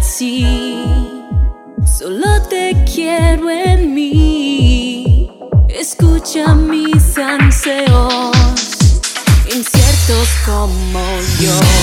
así. Solo te quiero en mí. Escucha mis anseos, inciertos como yo.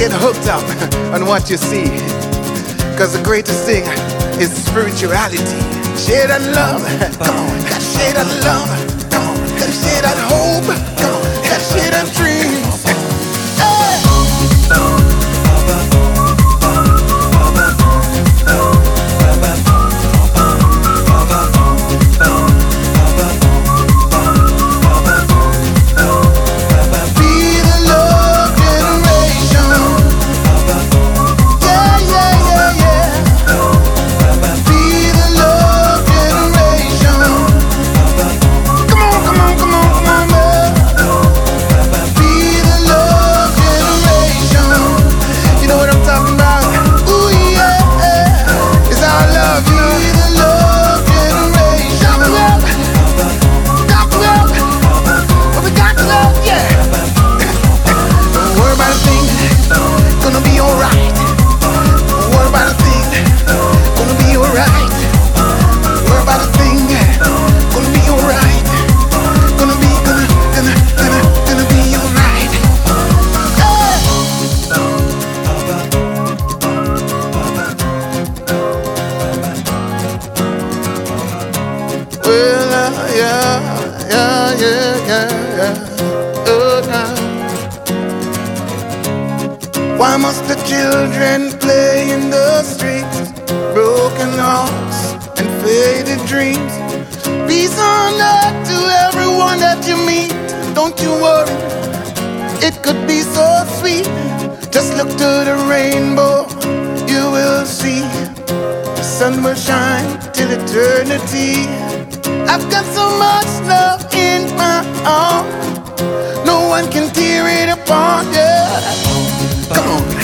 get hooked up on what you see. Cause the greatest thing is spirituality. Share that love. Come. Share love. Why must the children play in the streets? Broken hearts and faded dreams. Peace on earth to everyone that you meet. Don't you worry, it could be so sweet. Just look to the rainbow, you will see. The sun will shine till eternity. I've got so much love in my arms, no one can tear it apart. Yeah. Come.